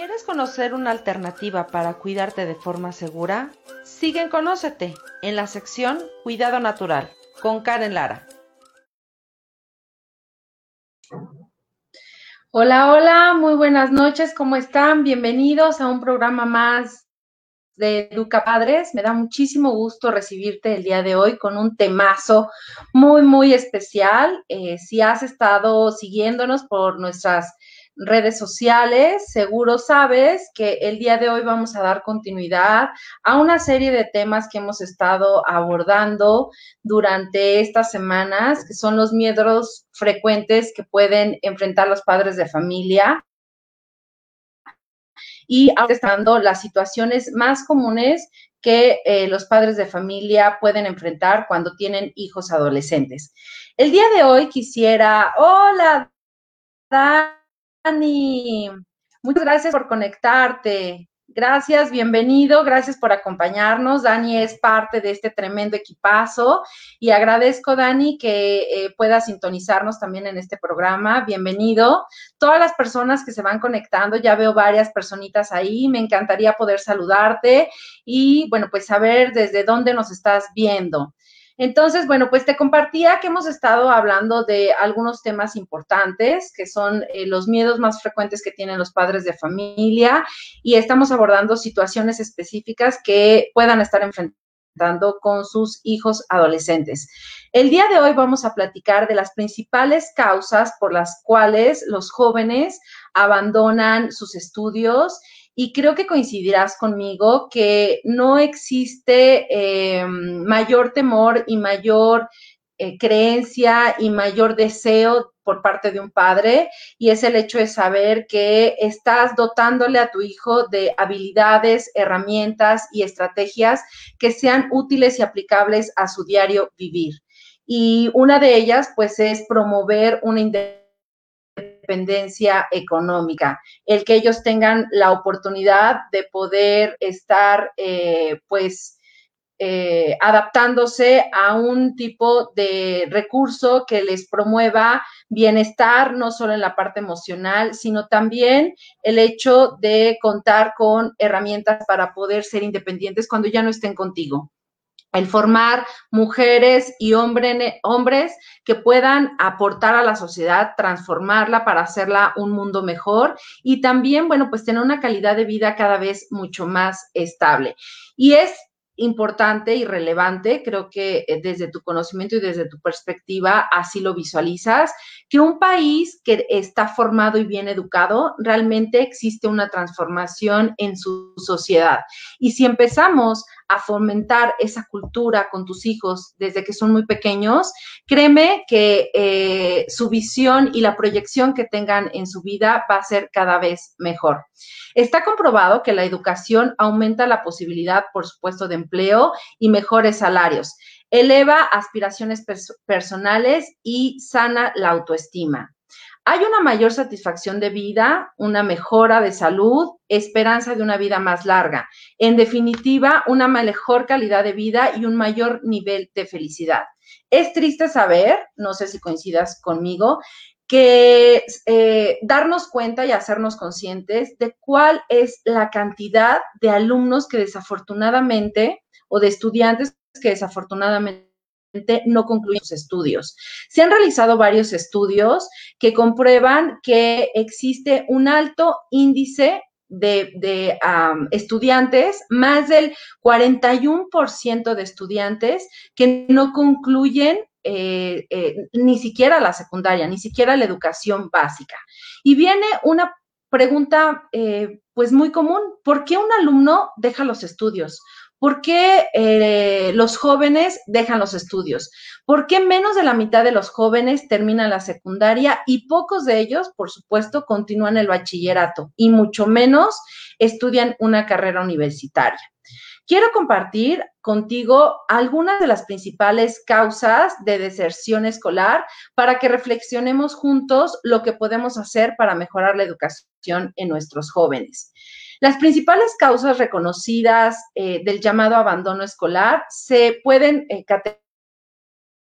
¿Quieres conocer una alternativa para cuidarte de forma segura? Sigue en Conócete en la sección Cuidado Natural con Karen Lara. Hola, hola, muy buenas noches, ¿cómo están? Bienvenidos a un programa más de Educa Padres. Me da muchísimo gusto recibirte el día de hoy con un temazo muy, muy especial. Eh, si has estado siguiéndonos por nuestras redes sociales, seguro sabes que el día de hoy vamos a dar continuidad a una serie de temas que hemos estado abordando durante estas semanas, que son los miedos frecuentes que pueden enfrentar los padres de familia y estando las situaciones más comunes que eh, los padres de familia pueden enfrentar cuando tienen hijos adolescentes. El día de hoy quisiera, hola, Dani, muchas gracias por conectarte. Gracias, bienvenido, gracias por acompañarnos. Dani es parte de este tremendo equipazo y agradezco, Dani, que eh, pueda sintonizarnos también en este programa. Bienvenido. Todas las personas que se van conectando, ya veo varias personitas ahí, me encantaría poder saludarte y, bueno, pues saber desde dónde nos estás viendo. Entonces, bueno, pues te compartía que hemos estado hablando de algunos temas importantes, que son eh, los miedos más frecuentes que tienen los padres de familia y estamos abordando situaciones específicas que puedan estar enfrentando con sus hijos adolescentes. El día de hoy vamos a platicar de las principales causas por las cuales los jóvenes abandonan sus estudios y creo que coincidirás conmigo que no existe eh, mayor temor y mayor eh, creencia y mayor deseo por parte de un padre y es el hecho de saber que estás dotándole a tu hijo de habilidades, herramientas y estrategias que sean útiles y aplicables a su diario vivir. Y una de ellas, pues, es promover una independencia económica, el que ellos tengan la oportunidad de poder estar, eh, pues, eh, adaptándose a un tipo de recurso que les promueva bienestar, no solo en la parte emocional, sino también el hecho de contar con herramientas para poder ser independientes cuando ya no estén contigo el formar mujeres y hombres que puedan aportar a la sociedad, transformarla para hacerla un mundo mejor y también, bueno, pues tener una calidad de vida cada vez mucho más estable. Y es importante y relevante, creo que eh, desde tu conocimiento y desde tu perspectiva así lo visualizas, que un país que está formado y bien educado, realmente existe una transformación en su sociedad. Y si empezamos a fomentar esa cultura con tus hijos desde que son muy pequeños, créeme que eh, su visión y la proyección que tengan en su vida va a ser cada vez mejor. Está comprobado que la educación aumenta la posibilidad, por supuesto, de empleo y mejores salarios, eleva aspiraciones personales y sana la autoestima. Hay una mayor satisfacción de vida, una mejora de salud, esperanza de una vida más larga. En definitiva, una mejor calidad de vida y un mayor nivel de felicidad. Es triste saber, no sé si coincidas conmigo, que eh, darnos cuenta y hacernos conscientes de cuál es la cantidad de alumnos que desafortunadamente o de estudiantes que desafortunadamente no concluyen sus estudios. Se han realizado varios estudios que comprueban que existe un alto índice de, estudiantes, más del 41% de estudiantes que no concluyen eh, eh, ni siquiera la secundaria, ni siquiera la educación básica. Y viene una pregunta, eh, pues muy común, ¿por qué un alumno deja los estudios? ¿Por qué eh, los jóvenes dejan los estudios? ¿Por qué menos de la mitad de los jóvenes terminan la secundaria y pocos de ellos, por supuesto, continúan el bachillerato y mucho menos estudian una carrera universitaria? Quiero compartir contigo algunas de las principales causas de deserción escolar para que reflexionemos juntos lo que podemos hacer para mejorar la educación en nuestros jóvenes. Las principales causas reconocidas eh, del llamado abandono escolar se pueden eh,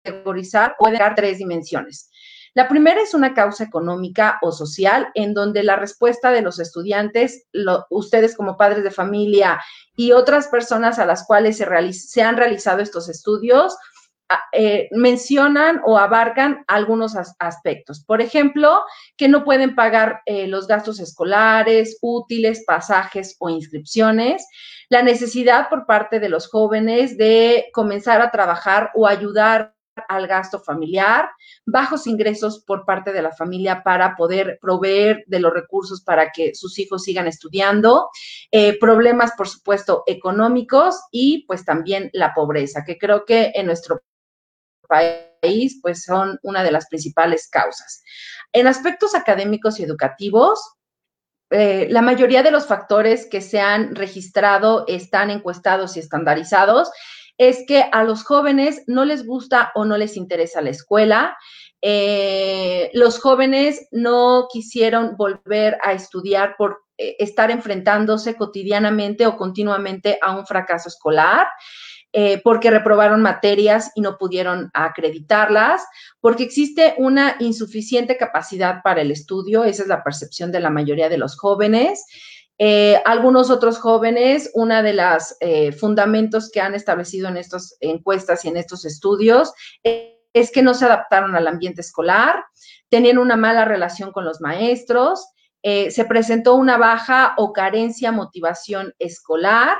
categorizar o dar tres dimensiones. La primera es una causa económica o social en donde la respuesta de los estudiantes, ustedes como padres de familia y otras personas a las cuales se, se han realizado estos estudios, eh, mencionan o abarcan algunos aspectos. Por ejemplo, que no pueden pagar eh, los gastos escolares, útiles, pasajes o inscripciones, la necesidad por parte de los jóvenes de comenzar a trabajar o ayudar al gasto familiar, bajos ingresos por parte de la familia para poder proveer de los recursos para que sus hijos sigan estudiando, eh, problemas, por supuesto, económicos y pues también la pobreza, que creo que en nuestro país, pues son una de las principales causas. En aspectos académicos y educativos, eh, la mayoría de los factores que se han registrado están encuestados y estandarizados. Es que a los jóvenes no les gusta o no les interesa la escuela. Eh, los jóvenes no quisieron volver a estudiar por eh, estar enfrentándose cotidianamente o continuamente a un fracaso escolar. Eh, porque reprobaron materias y no pudieron acreditarlas, porque existe una insuficiente capacidad para el estudio, esa es la percepción de la mayoría de los jóvenes. Eh, algunos otros jóvenes, una de los eh, fundamentos que han establecido en estas encuestas y en estos estudios es que no se adaptaron al ambiente escolar, tenían una mala relación con los maestros, se presentó una baja o carencia motivación escolar,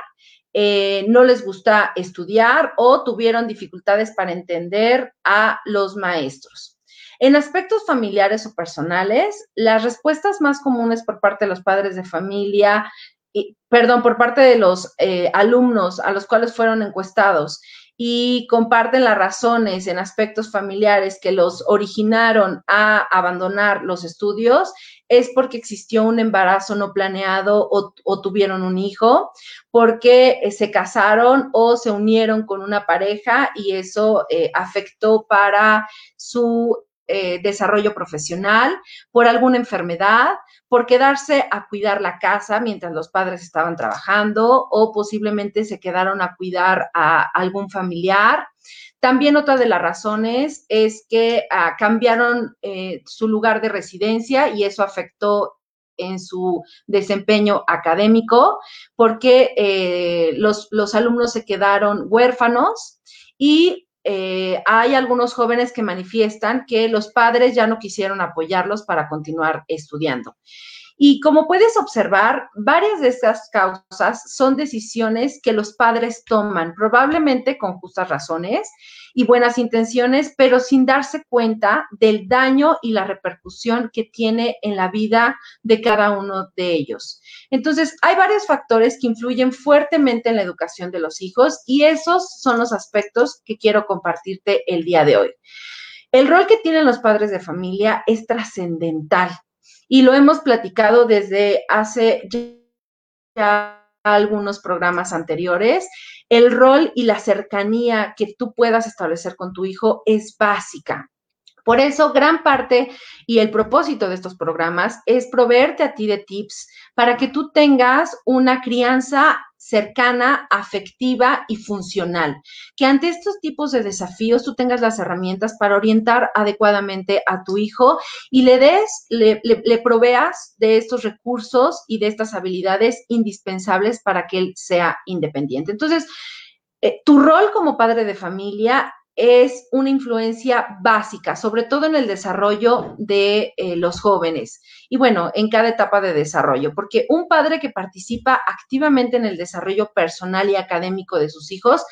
eh, no les gusta estudiar o tuvieron dificultades para entender a los maestros. En aspectos familiares o personales, las respuestas más comunes por parte de los padres de familia, perdón, por parte de los eh, alumnos a los cuales fueron encuestados y comparten las razones en aspectos familiares que los originaron a abandonar los estudios, es porque existió un embarazo no planeado o, tuvieron un hijo, porque eh, se casaron o se unieron con una pareja y eso eh, afectó para su eh, desarrollo profesional, por alguna enfermedad, por quedarse a cuidar la casa mientras los padres estaban trabajando o posiblemente se quedaron a cuidar a algún familiar. También otra de las razones es que ah, cambiaron eh, su lugar de residencia y eso afectó en su desempeño académico porque eh, los, los alumnos se quedaron huérfanos y eh, hay algunos jóvenes que manifiestan que los padres ya no quisieron apoyarlos para continuar estudiando. Y como puedes observar, varias de estas causas son decisiones que los padres toman, probablemente con justas razones y buenas intenciones, pero sin darse cuenta del daño y la repercusión que tiene en la vida de cada uno de ellos. Entonces, hay varios factores que influyen fuertemente en la educación de los hijos y esos son los aspectos que quiero compartirte el día de hoy. El rol que tienen los padres de familia es trascendental y lo hemos platicado desde hace ya algunos programas anteriores. El rol y la cercanía que tú puedas establecer con tu hijo es básica. Por eso, gran parte y el propósito de estos programas es proveerte a ti de tips para que tú tengas una crianza cercana, afectiva y funcional. Que ante estos tipos de desafíos tú tengas las herramientas para orientar adecuadamente a tu hijo y le des, le, proveas de estos recursos y de estas habilidades indispensables para que él sea independiente. Entonces, eh, tu rol como padre de familia es una influencia básica, sobre todo en el desarrollo de eh, los jóvenes y bueno, en cada etapa de desarrollo, porque un padre que participa activamente en el desarrollo personal y académico de sus hijos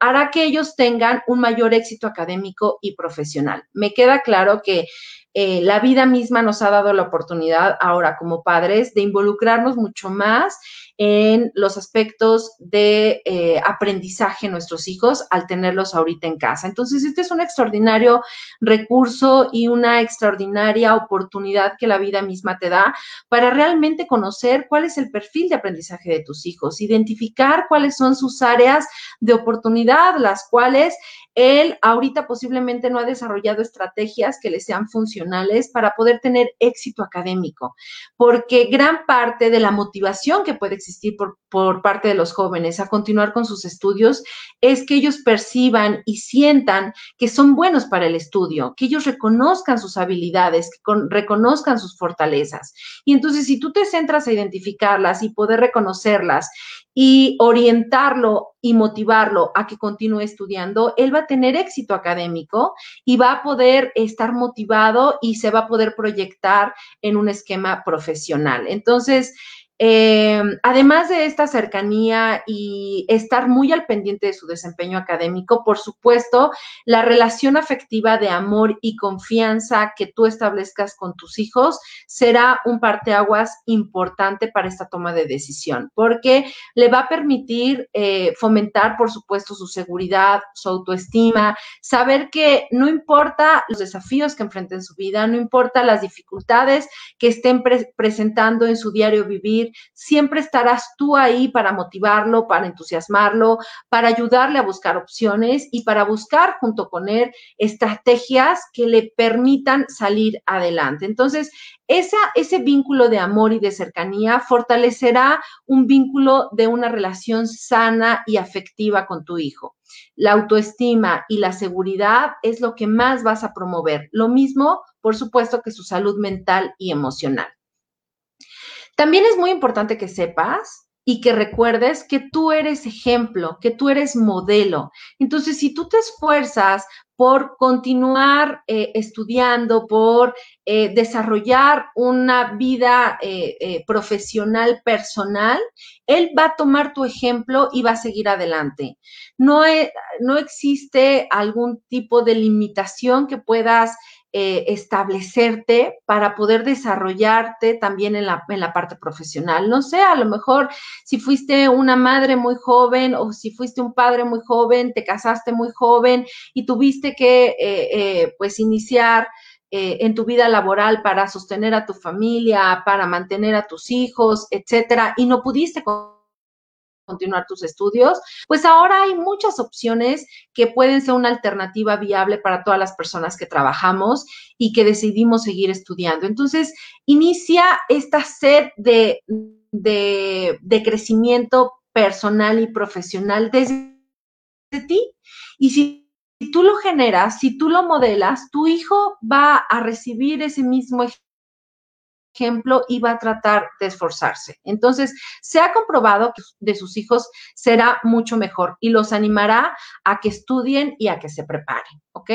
hará que ellos tengan un mayor éxito académico y profesional. Me queda claro que eh, la vida misma nos ha dado la oportunidad ahora como padres de involucrarnos mucho más en los aspectos de eh, aprendizaje nuestros hijos al tenerlos ahorita en casa. Entonces, este es un extraordinario recurso y una extraordinaria oportunidad que la vida misma te da para realmente conocer cuál es el perfil de aprendizaje de tus hijos, identificar cuáles son sus áreas de oportunidad, las cuales él ahorita posiblemente no ha desarrollado estrategias que le sean funcionales para poder tener éxito académico, porque gran parte de la motivación que puede existir por, por parte de los jóvenes a continuar con sus estudios es que ellos perciban y sientan que son buenos para el estudio, que ellos reconozcan sus habilidades, que reconozcan sus fortalezas. Y entonces, si tú te centras a identificarlas y poder reconocerlas y orientarlo y motivarlo a que continúe estudiando, él va a tener éxito académico y va a poder estar motivado y se va a poder proyectar en un esquema profesional. Entonces, eh, además de esta cercanía y estar muy al pendiente de su desempeño académico, por supuesto, la relación afectiva de amor y confianza que tú establezcas con tus hijos será un parteaguas importante para esta toma de decisión, porque le va a permitir eh, fomentar, por supuesto, su seguridad, su autoestima, saber que no importa los desafíos que enfrenten en su vida, no importa las dificultades que estén presentando en su diario vivir, siempre estarás tú ahí para motivarlo, para entusiasmarlo, para ayudarle a buscar opciones y para buscar junto con él estrategias que le permitan salir adelante. Entonces, ese vínculo de amor y de cercanía fortalecerá un vínculo de una relación sana y afectiva con tu hijo. La autoestima y la seguridad es lo que más vas a promover. Lo mismo, por supuesto, que su salud mental y emocional. También es muy importante que sepas y que recuerdes que tú eres ejemplo, que tú eres modelo. Entonces, si tú te esfuerzas por continuar eh, estudiando, por eh, desarrollar una vida eh, profesional personal, él va a tomar tu ejemplo y va a seguir adelante. No, no existe algún tipo de limitación que puedas eh, establecerte para poder desarrollarte también en la, en la parte profesional. No sé, a lo mejor si fuiste una madre muy joven o si fuiste un padre muy joven, te casaste muy joven y tuviste que eh, eh, pues iniciar en tu vida laboral para sostener a tu familia, para mantener a tus hijos, etcétera, y no pudiste continuar tus estudios, pues ahora hay muchas opciones que pueden ser una alternativa viable para todas las personas que trabajamos y que decidimos seguir estudiando. Entonces, inicia esta sed de, de, crecimiento personal y profesional desde ti. Y si tú lo generas, si tú lo modelas, tu hijo va a recibir ese mismo ejemplo y va a tratar de esforzarse. Entonces, se ha comprobado que de sus hijos será mucho mejor y los animará a que estudien y a que se preparen, ¿ok?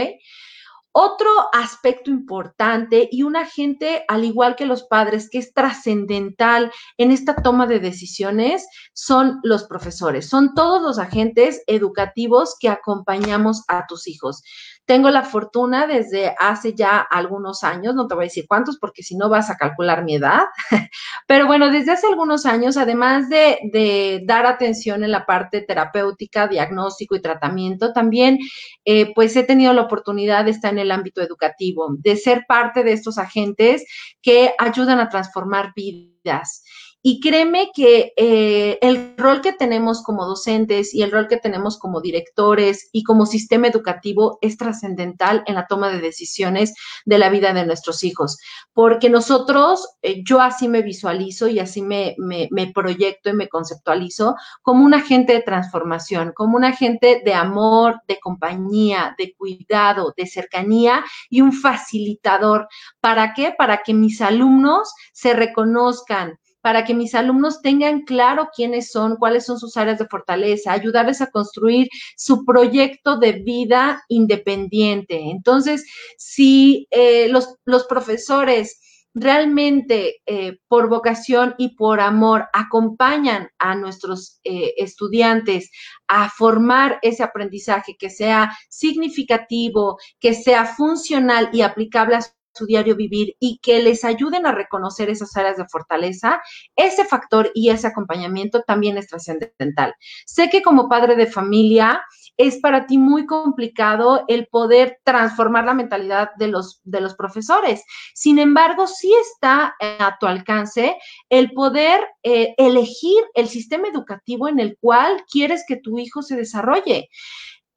Otro aspecto importante y un agente, al igual que los padres, que es trascendental en esta toma de decisiones, son los profesores. Son todos los agentes educativos que acompañamos a tus hijos. Tengo la fortuna desde hace ya algunos años, no te voy a decir cuántos porque si no vas a calcular mi edad, pero bueno, desde hace algunos años, además de, dar atención en la parte terapéutica, diagnóstico y tratamiento, también eh, pues he tenido la oportunidad de estar en el ámbito educativo, de ser parte de estos agentes que ayudan a transformar vidas. Y créeme que eh, el rol que tenemos como docentes y el rol que tenemos como directores y como sistema educativo es trascendental en la toma de decisiones de la vida de nuestros hijos. Porque nosotros, eh, yo así me visualizo y así me, me, me proyecto y me conceptualizo como un agente de transformación, como un agente de amor, de compañía, de cuidado, de cercanía y un facilitador. ¿Para qué? Para que mis alumnos se reconozcan, para que mis alumnos tengan claro quiénes son, cuáles son sus áreas de fortaleza, ayudarles a construir su proyecto de vida independiente. Entonces, si eh, los, los, profesores realmente eh, por vocación y por amor acompañan a nuestros eh, estudiantes a formar ese aprendizaje que sea significativo, que sea funcional y aplicable a su diario vivir y que les ayuden a reconocer esas áreas de fortaleza, ese factor y ese acompañamiento también es trascendental. Sé que como padre de familia es para ti muy complicado el poder transformar la mentalidad de los, de los profesores. Sin embargo, sí está a tu alcance el poder eh, elegir el sistema educativo en el cual quieres que tu hijo se desarrolle.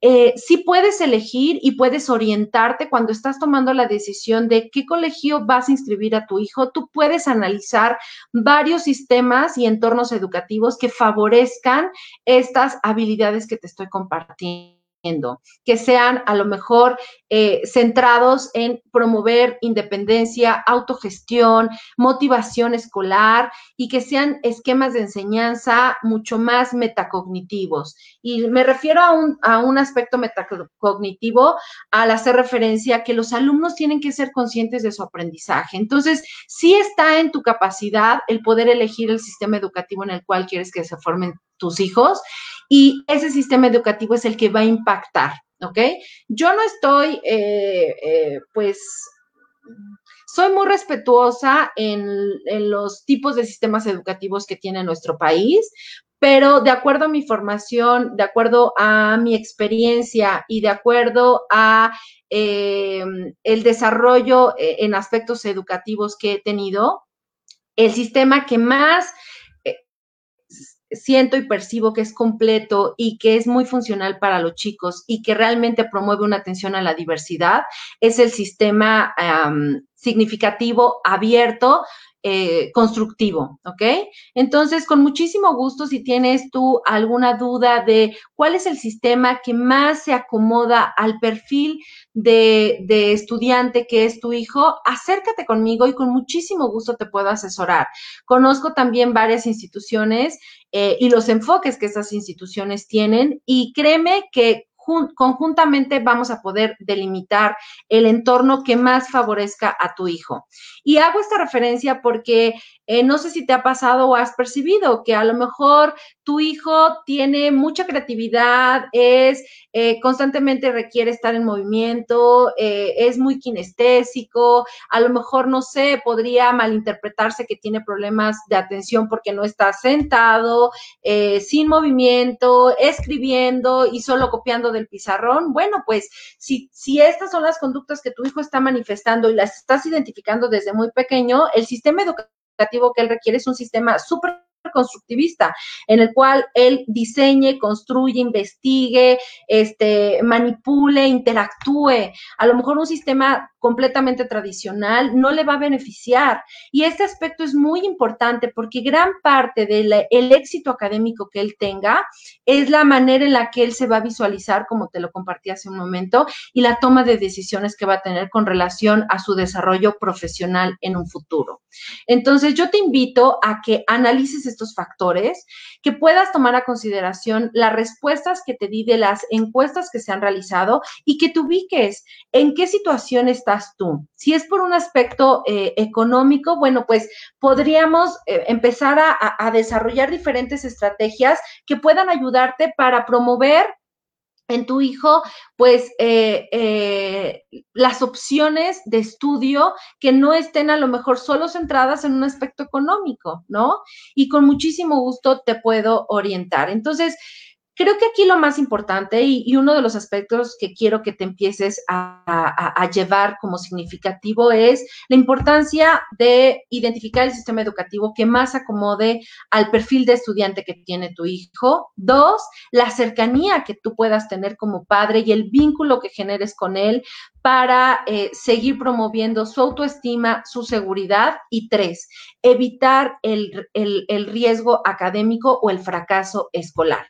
Eh, sí puedes elegir y puedes orientarte cuando estás tomando la decisión de qué colegio vas a inscribir a tu hijo. Tú puedes analizar varios sistemas y entornos educativos que favorezcan estas habilidades que te estoy compartiendo que sean a lo mejor eh, centrados en promover independencia, autogestión, motivación escolar y que sean esquemas de enseñanza mucho más metacognitivos. Y me refiero a un, a un aspecto metacognitivo al hacer referencia a que los alumnos tienen que ser conscientes de su aprendizaje. Entonces, sí está en tu capacidad el poder elegir el sistema educativo en el cual quieres que se formen tus hijos y ese sistema educativo es el que va a impactar, ¿ok? Yo no estoy, eh, eh, pues, soy muy respetuosa en, los tipos de sistemas educativos que tiene nuestro país, pero de acuerdo a mi formación, de acuerdo a mi experiencia y de acuerdo a eh, el desarrollo en aspectos educativos que he tenido, el sistema que más siento y percibo que es completo y que es muy funcional para los chicos y que realmente promueve una atención a la diversidad, es el sistema significativo abierto eh, constructivo, ¿ok? Entonces, con muchísimo gusto, si tienes tú alguna duda de cuál es el sistema que más se acomoda al perfil de, de estudiante que es tu hijo, acércate conmigo y con muchísimo gusto te puedo asesorar. Conozco también varias instituciones eh, y los enfoques que esas instituciones tienen y créeme que conjuntamente vamos a poder delimitar el entorno que más favorezca a tu hijo. Y hago esta referencia porque eh, no sé si te ha pasado o has percibido que a lo mejor tu hijo tiene mucha creatividad, es eh, constantemente requiere estar en movimiento, eh, es muy kinestésico, a lo mejor, no sé, podría malinterpretarse que tiene problemas de atención porque no está sentado, sin movimiento, escribiendo y solo copiando del pizarrón. Bueno, pues si, si estas son las conductas que tu hijo está manifestando y las estás identificando desde muy pequeño, el sistema educativo que él requiere es un sistema súper constructivista, en el cual él diseñe, construye, investigue, este, manipule, interactúe. A lo mejor un sistema completamente tradicional no le va a beneficiar. Y este aspecto es muy importante porque gran parte del éxito académico que él tenga es la manera en la que él se va a visualizar, como te lo compartí hace un momento, y la toma de decisiones que va a tener con relación a su desarrollo profesional en un futuro. Entonces, yo te invito a que analices estos factores, que puedas tomar a consideración las respuestas que te di de las encuestas que se han realizado y que te ubiques en qué situación estás tú. Si es por un aspecto eh, económico, bueno, pues podríamos eh, empezar a desarrollar diferentes estrategias que puedan ayudarte para promover en tu hijo, pues eh, las opciones de estudio que no estén a lo mejor solo centradas en un aspecto económico, ¿no? Y con muchísimo gusto te puedo orientar. Entonces, Creo que aquí lo más importante y, uno de los aspectos que quiero que te empieces a, llevar como significativo es la importancia de identificar el sistema educativo que más acomode al perfil de estudiante que tiene tu hijo. Dos, la cercanía que tú puedas tener como padre y el vínculo que generes con él para eh, seguir promoviendo su autoestima, su seguridad. Y tres, evitar el, el riesgo académico o el fracaso escolar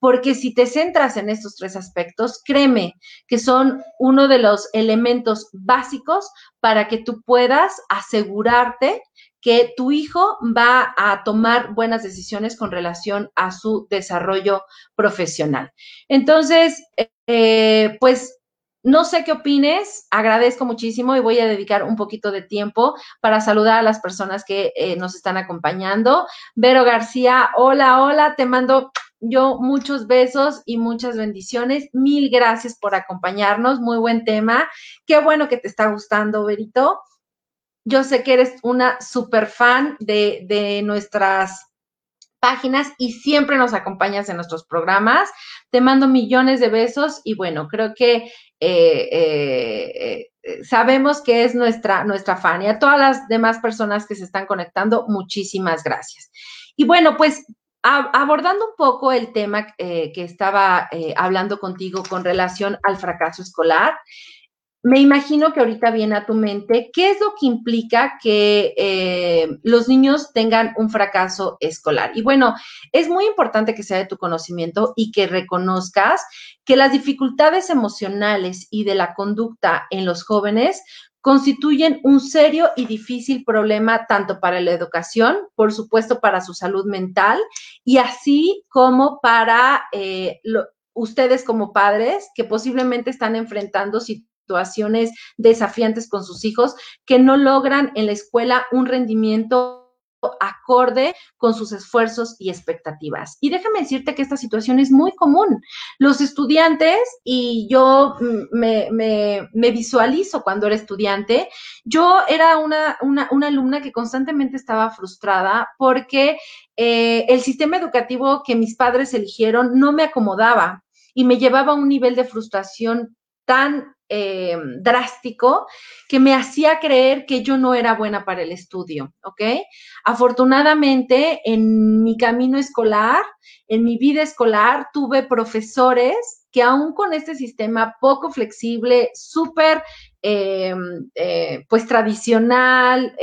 porque si te centras en estos tres aspectos, créeme que son uno de los elementos básicos para que tú puedas asegurarte que tu hijo va a tomar buenas decisiones con relación a su desarrollo profesional. Entonces, eh, pues no sé qué opines, agradezco muchísimo y voy a dedicar un poquito de tiempo para saludar a las personas que eh, nos están acompañando. Vero García, hola, hola, te mando yo muchos besos y muchas bendiciones. Mil gracias por acompañarnos. Muy buen tema. Qué bueno que te está gustando, Verito. Yo sé que eres una super fan de, de nuestras páginas y siempre nos acompañas en nuestros programas. Te mando millones de besos y bueno, creo que eh, eh, eh, sabemos que es nuestra, nuestra fan y a todas las demás personas que se están conectando, muchísimas gracias. Y bueno, pues abordando un poco el tema que estaba hablando contigo con relación al fracaso escolar, me imagino que ahorita viene a tu mente qué es lo que implica que eh, los niños tengan un fracaso escolar. Y bueno, es muy importante que sea de tu conocimiento y que reconozcas que las dificultades emocionales y de la conducta en los jóvenes constituyen un serio y difícil problema tanto para la educación, por supuesto para su salud mental y así como para eh, ustedes como padres que posiblemente están enfrentando situaciones desafiantes con sus hijos que no logran en la escuela un rendimiento acorde con sus esfuerzos y expectativas. Y déjame decirte que esta situación es muy común. Los estudiantes, y yo me, visualizo cuando era estudiante, yo era una, alumna que constantemente estaba frustrada porque eh, el sistema educativo que mis padres eligieron no me acomodaba y me llevaba a un nivel de frustración tan eh, drástico que me hacía creer que yo no era buena para el estudio, ¿ok? Afortunadamente, en mi camino escolar, en mi vida escolar, tuve profesores que aún con este sistema poco flexible, súper, eh, eh, pues tradicional,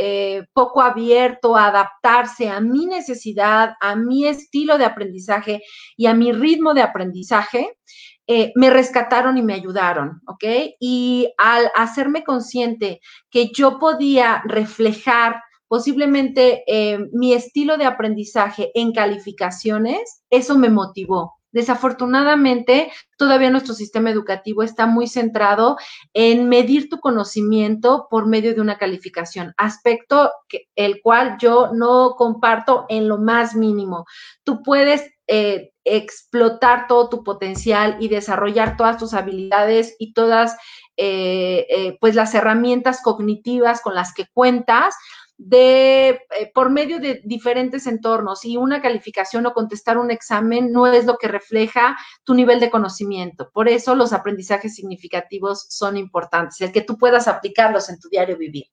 poco abierto a adaptarse a mi necesidad, a mi estilo de aprendizaje y a mi ritmo de aprendizaje, eh, me rescataron y me ayudaron, ¿ok? Y al hacerme consciente que yo podía reflejar posiblemente eh, mi estilo de aprendizaje en calificaciones, eso me motivó. Desafortunadamente, todavía nuestro sistema educativo está muy centrado en medir tu conocimiento por medio de una calificación, aspecto que, el cual yo no comparto en lo más mínimo. Tú puedes eh, explotar todo tu potencial y desarrollar todas tus habilidades y todas eh, eh, pues las herramientas cognitivas con las que cuentas de por medio de diferentes entornos y una calificación o contestar un examen no es lo que refleja tu nivel de conocimiento. Por eso los aprendizajes significativos son importantes, el que tú puedas aplicarlos en tu diario vivir.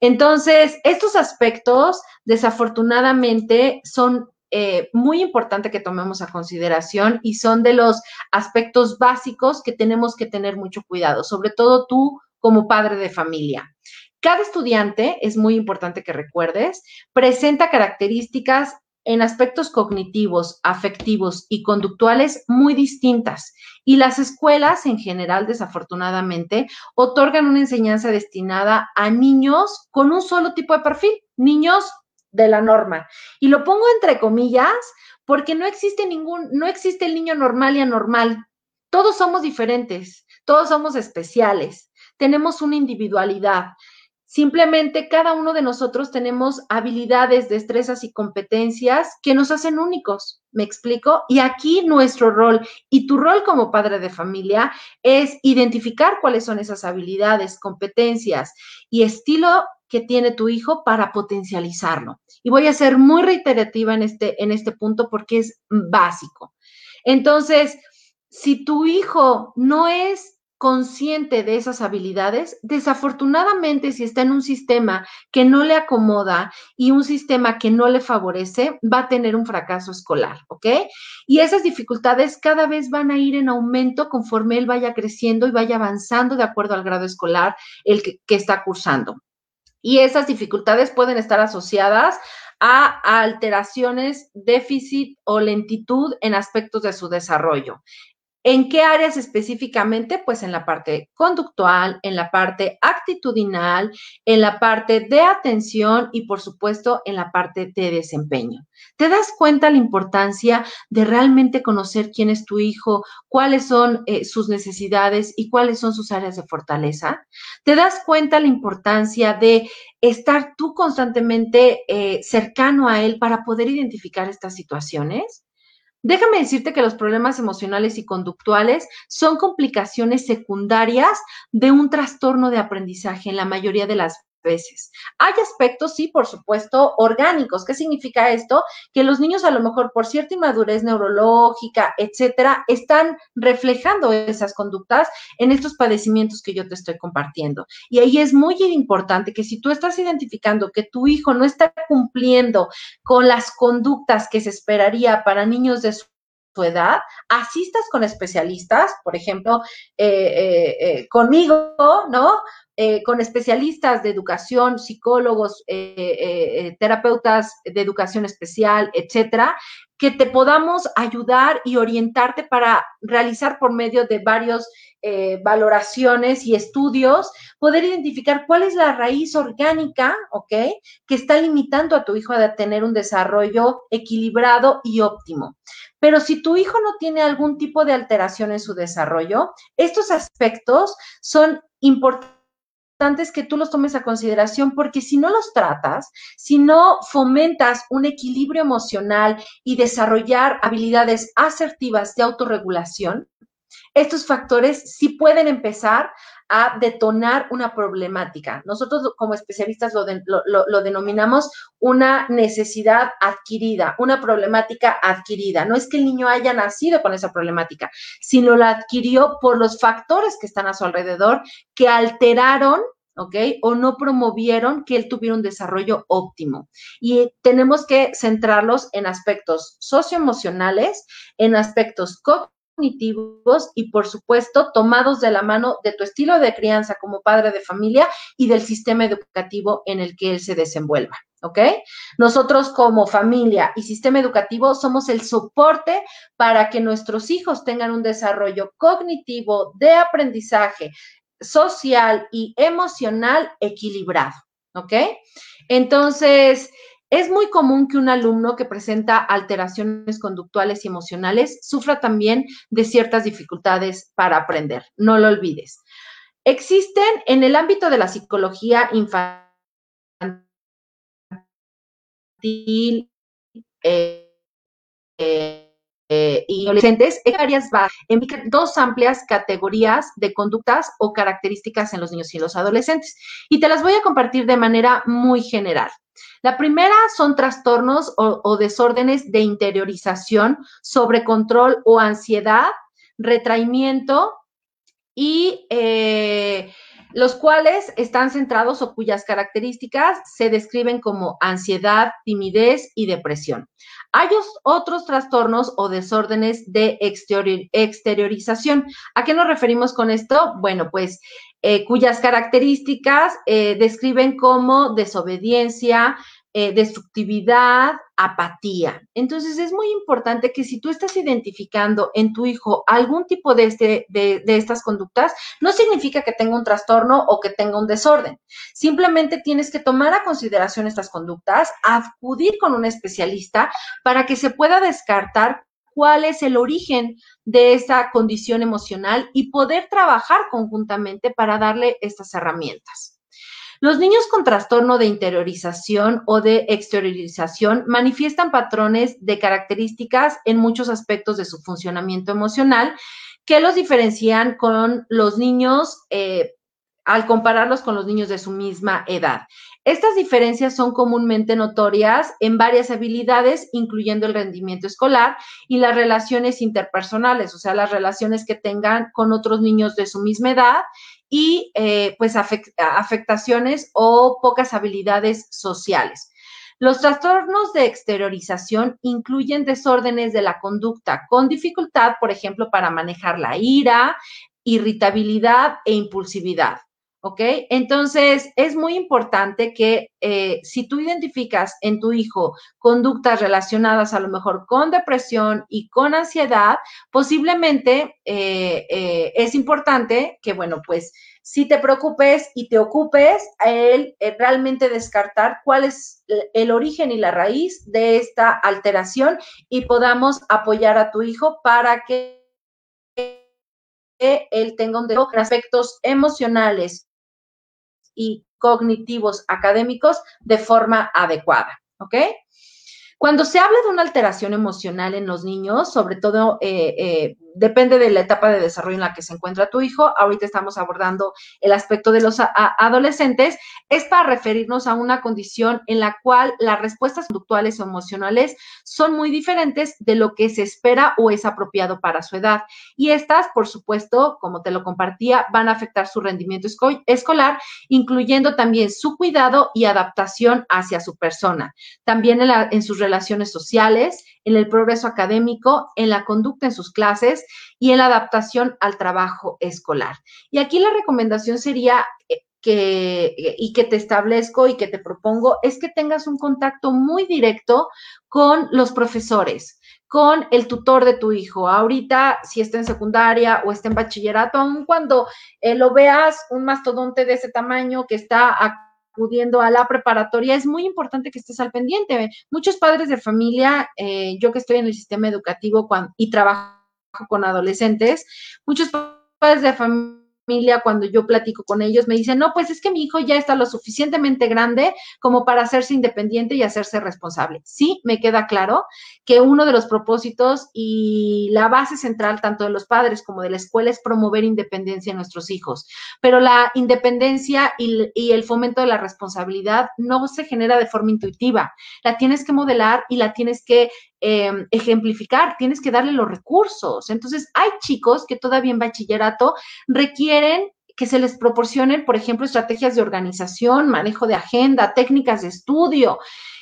Entonces, estos aspectos desafortunadamente son eh, muy importante que tomemos a consideración y son de los aspectos básicos que tenemos que tener mucho cuidado, sobre todo tú como padre de familia. Cada estudiante, es muy importante que recuerdes, presenta características en aspectos cognitivos, afectivos y conductuales muy distintas. Y las escuelas en general, desafortunadamente, otorgan una enseñanza destinada a niños con un solo tipo de perfil, niños de la norma. Y lo pongo entre comillas porque no existe ningún, no existe el niño normal y anormal. Todos somos diferentes, todos somos especiales, tenemos una individualidad. Simplemente cada uno de nosotros tenemos habilidades, destrezas y competencias que nos hacen únicos. ¿Me explico? Y aquí nuestro rol y tu rol como padre de familia es identificar cuáles son esas habilidades, competencias y estilo que tiene tu hijo para potencializarlo. Y voy a ser muy reiterativa en este, en este punto porque es básico. Entonces, si tu hijo no es consciente de esas habilidades, desafortunadamente si está en un sistema que no le acomoda y un sistema que no le favorece, va a tener un fracaso escolar, ¿ok? Y esas dificultades cada vez van a ir en aumento conforme él vaya creciendo y vaya avanzando de acuerdo al grado escolar el que, que está cursando. Y esas dificultades pueden estar asociadas a alteraciones, déficit o lentitud en aspectos de su desarrollo. ¿En qué áreas específicamente? Pues en la parte conductual, en la parte actitudinal, en la parte de atención y por supuesto en la parte de desempeño. ¿Te das cuenta la importancia de realmente conocer quién es tu hijo, cuáles son eh, sus necesidades y cuáles son sus áreas de fortaleza? ¿Te das cuenta la importancia de estar tú constantemente eh, cercano a él para poder identificar estas situaciones? Déjame decirte que los problemas emocionales y conductuales son complicaciones secundarias de un trastorno de aprendizaje en la mayoría de las veces. Hay aspectos, sí, por supuesto, orgánicos. ¿Qué significa esto? Que los niños a lo mejor por cierta inmadurez neurológica, etcétera, están reflejando esas conductas en estos padecimientos que yo te estoy compartiendo. Y ahí es muy importante que si tú estás identificando que tu hijo no está cumpliendo con las conductas que se esperaría para niños de su edad, asistas con especialistas, por ejemplo, eh, eh, eh, conmigo, ¿no? Con especialistas de educación, psicólogos, terapeutas de educación especial, etcétera, que te podamos ayudar y orientarte para realizar por medio de varios valoraciones y estudios, poder identificar cuál es la raíz orgánica, ¿ok? Que está limitando a tu hijo a tener un desarrollo equilibrado y óptimo. Pero si tu hijo no tiene algún tipo de alteración en su desarrollo, estos aspectos son importantes que tú los tomes a consideración porque si no los tratas, si no fomentas un equilibrio emocional y desarrollar habilidades asertivas de autorregulación, estos factores sí pueden empezar a detonar una problemática. Nosotros como especialistas lo, denominamos una necesidad adquirida, una problemática adquirida. No es que el niño haya nacido con esa problemática, sino la adquirió por los factores que están a su alrededor que alteraron ¿ok? O no promovieron que él tuviera un desarrollo óptimo. Y tenemos que centrarlos en aspectos socioemocionales, en aspectos cognitivos, cognitivos y, por supuesto, tomados de la mano de tu estilo de crianza como padre de familia y del sistema educativo en el que él se desenvuelva. ¿Ok? Nosotros como familia y sistema educativo somos el soporte para que nuestros hijos tengan un desarrollo cognitivo, de aprendizaje, social y emocional equilibrado. ¿Ok? Entonces, es muy común que un alumno que presenta alteraciones conductuales y emocionales sufra también de ciertas dificultades para aprender. No lo olvides. Existen en el ámbito de la psicología infantil eh, eh, y adolescentes, hay varias dos amplias categorías de conductas o características en los niños y los adolescentes. Y te las voy a compartir de manera muy general. La primera son trastornos o, desórdenes de interiorización, sobre control o ansiedad, retraimiento y eh, los cuales están centrados o cuyas características se describen como ansiedad, timidez y depresión. Hay otros trastornos o desórdenes de exteriorización. ¿A qué nos referimos con esto? Bueno, pues eh, cuyas características eh, describen como desobediencia, eh, destructividad, apatía. Entonces es muy importante que si tú estás identificando en tu hijo algún tipo de, este, de, de estas conductas, no significa que tenga un trastorno o que tenga un desorden. Simplemente tienes que tomar a consideración estas conductas, acudir con un especialista para que se pueda descartar cuál es el origen de esa condición emocional y poder trabajar conjuntamente para darle estas herramientas. Los niños con trastorno de interiorización o de exteriorización manifiestan patrones de características en muchos aspectos de su funcionamiento emocional que los diferencian con los niños eh, al compararlos con los niños de su misma edad. Estas diferencias son comúnmente notorias en varias habilidades, incluyendo el rendimiento escolar y las relaciones interpersonales, o sea, las relaciones que tengan con otros niños de su misma edad y eh, pues afectaciones o pocas habilidades sociales. Los trastornos de exteriorización incluyen desórdenes de la conducta con dificultad, por ejemplo, para manejar la ira, irritabilidad e impulsividad. ¿Ok? Entonces, es muy importante que eh, si tú identificas en tu hijo conductas relacionadas a lo mejor con depresión y con ansiedad, posiblemente eh, eh, es importante que, bueno, pues si te preocupes y te ocupes a él realmente descartar cuál es el origen y la raíz de esta alteración y podamos apoyar a tu hijo para que él tenga un de aspectos emocionales, y cognitivos académicos de forma adecuada. ¿Ok? Cuando se habla de una alteración emocional en los niños, sobre todo eh, eh, depende de la etapa de desarrollo en la que se encuentra tu hijo. Ahorita estamos abordando el aspecto de los adolescentes. Es para referirnos a una condición en la cual las respuestas conductuales o emocionales son muy diferentes de lo que se espera o es apropiado para su edad. Y estas, por supuesto, como te lo compartía, van a afectar su rendimiento escolar, incluyendo también su cuidado y adaptación hacia su persona. También en, en sus relaciones sociales, en el progreso académico, en la conducta en sus clases y en la adaptación al trabajo escolar. Y aquí la recomendación sería eh, que, y que te establezco y que te propongo es que tengas un contacto muy directo con los profesores, con el tutor de tu hijo. Ahorita, si está en secundaria o está en bachillerato, aun cuando eh, lo veas un mastodonte de ese tamaño que está acudiendo a la preparatoria, es muy importante que estés al pendiente. Muchos padres de familia, eh, yo que estoy en el sistema educativo y trabajo con adolescentes, muchos padres de familia cuando yo platico con ellos, me dicen, no, pues es que mi hijo ya está lo suficientemente grande como para hacerse independiente y hacerse responsable. Sí, me queda claro que uno de los propósitos y la base central tanto de los padres como de la escuela es promover independencia en nuestros hijos. Pero la independencia y, y el fomento de la responsabilidad no se genera de forma intuitiva. La tienes que modelar y la tienes que Em, ejemplificar, tienes que darle los recursos. Entonces, hay chicos que todavía en bachillerato requieren que se les proporcionen, por ejemplo, estrategias de organización, manejo de agenda, técnicas de estudio,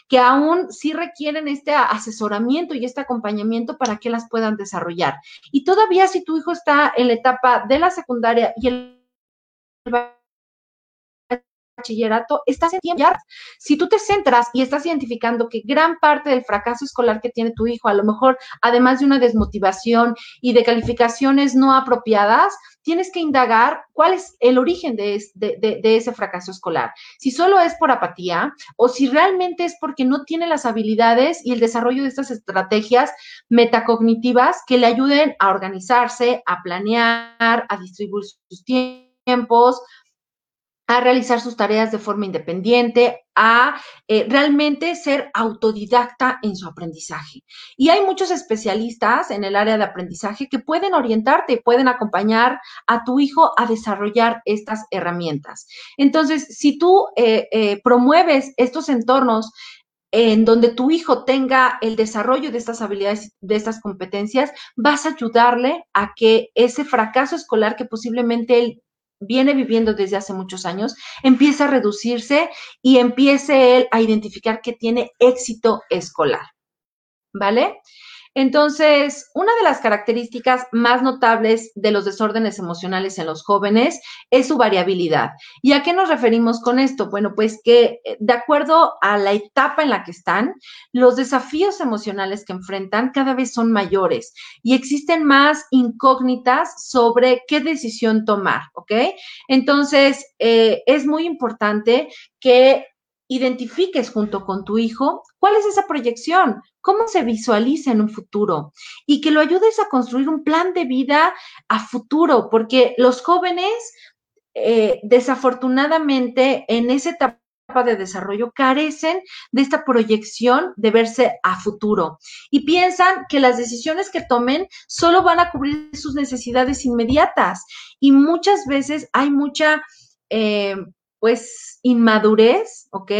que aún sí requieren este asesoramiento y este acompañamiento para que las puedan desarrollar. Y todavía si tu hijo está en la etapa de la secundaria y el bachillerato, estás en tiempo. Si tú te centras y estás identificando que gran parte del fracaso escolar que tiene tu hijo, a lo mejor, además de una desmotivación y de calificaciones no apropiadas, tienes que indagar cuál es el origen de, de, ese fracaso escolar. Si solo es por apatía o si realmente es porque no tiene las habilidades y el desarrollo de estas estrategias metacognitivas que le ayuden a organizarse, a planear, a distribuir sus tiempos, a realizar sus tareas de forma independiente, a eh, realmente ser autodidacta en su aprendizaje. Y hay muchos especialistas en el área de aprendizaje que pueden orientarte, pueden acompañar a tu hijo a desarrollar estas herramientas. Entonces, si tú eh, eh, promueves estos entornos en donde tu hijo tenga el desarrollo de estas habilidades, de estas competencias, vas a ayudarle a que ese fracaso escolar que posiblemente él viene viviendo desde hace muchos años, empieza a reducirse y empiece él a identificar que tiene éxito escolar. ¿Vale? Entonces, una de las características más notables de los desórdenes emocionales en los jóvenes es su variabilidad. ¿Y a qué nos referimos con esto? Bueno, pues que eh, de acuerdo a la etapa en la que están, los desafíos emocionales que enfrentan cada vez son mayores y existen más incógnitas sobre qué decisión tomar, ¿ok? Entonces, eh, es muy importante que identifiques junto con tu hijo cuál es esa proyección, cómo se visualiza en un futuro y que lo ayudes a construir un plan de vida a futuro, porque los jóvenes, eh, desafortunadamente, en esa etapa de desarrollo carecen de esta proyección de verse a futuro y piensan que las decisiones que tomen solo van a cubrir sus necesidades inmediatas y muchas veces hay mucha eh, pues inmadurez, ¿ok?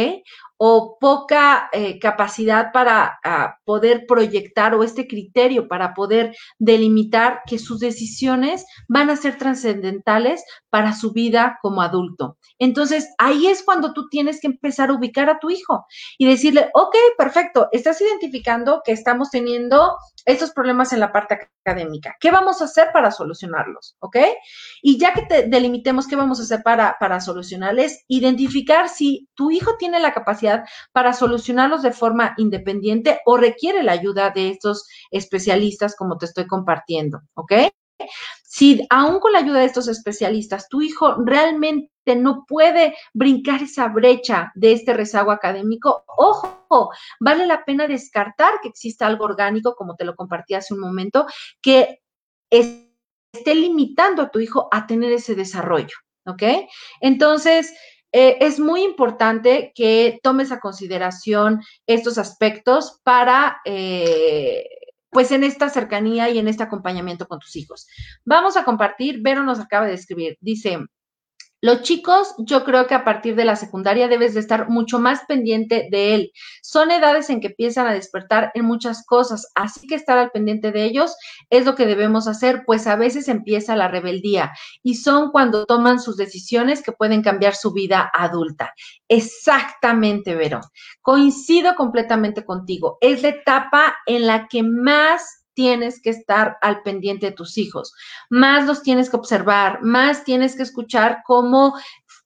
O poca eh, capacidad para ah, poder proyectar o este criterio para poder delimitar que sus decisiones van a ser trascendentales para su vida como adulto. Entonces, ahí es cuando tú tienes que empezar a ubicar a tu hijo y decirle, ok, perfecto, estás identificando que estamos teniendo estos problemas en la parte académica. ¿Qué vamos a hacer para solucionarlos? ¿Ok? Y ya que te delimitemos qué vamos a hacer para, para solucionarles, identificar si tu hijo tiene la capacidad para solucionarlos de forma independiente o requiere la ayuda de estos especialistas como te estoy compartiendo. ¿Ok? Si aún con la ayuda de estos especialistas tu hijo realmente no puede brincar esa brecha de este rezago académico, ojo, vale la pena descartar que exista algo orgánico, como te lo compartí hace un momento, que esté limitando a tu hijo a tener ese desarrollo, ¿ok? Entonces, eh, es muy importante que tomes a consideración estos aspectos para... Eh, pues en esta cercanía y en este acompañamiento con tus hijos. Vamos a compartir, Vero nos acaba de escribir, dice, los chicos, yo creo que a partir de la secundaria debes de estar mucho más pendiente de él. Son edades en que empiezan a despertar en muchas cosas, así que estar al pendiente de ellos es lo que debemos hacer, pues a veces empieza la rebeldía y son cuando toman sus decisiones que pueden cambiar su vida adulta. Exactamente, Vero. Coincido completamente contigo. Es la etapa en la que más tienes que estar al pendiente de tus hijos, más los tienes que observar, más tienes que escuchar cómo,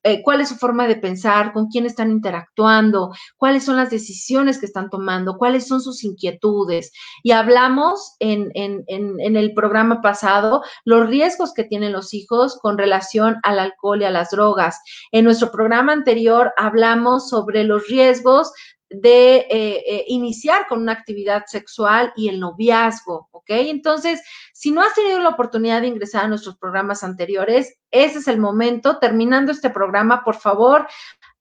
eh, cuál es su forma de pensar, con quién están interactuando, cuáles son las decisiones que están tomando, cuáles son sus inquietudes. Y hablamos en, en, en, en el programa pasado los riesgos que tienen los hijos con relación al alcohol y a las drogas. En nuestro programa anterior hablamos sobre los riesgos de eh, eh, iniciar con una actividad sexual y el noviazgo, ¿ok? Entonces, si no has tenido la oportunidad de ingresar a nuestros programas anteriores, ese es el momento. Terminando este programa, por favor,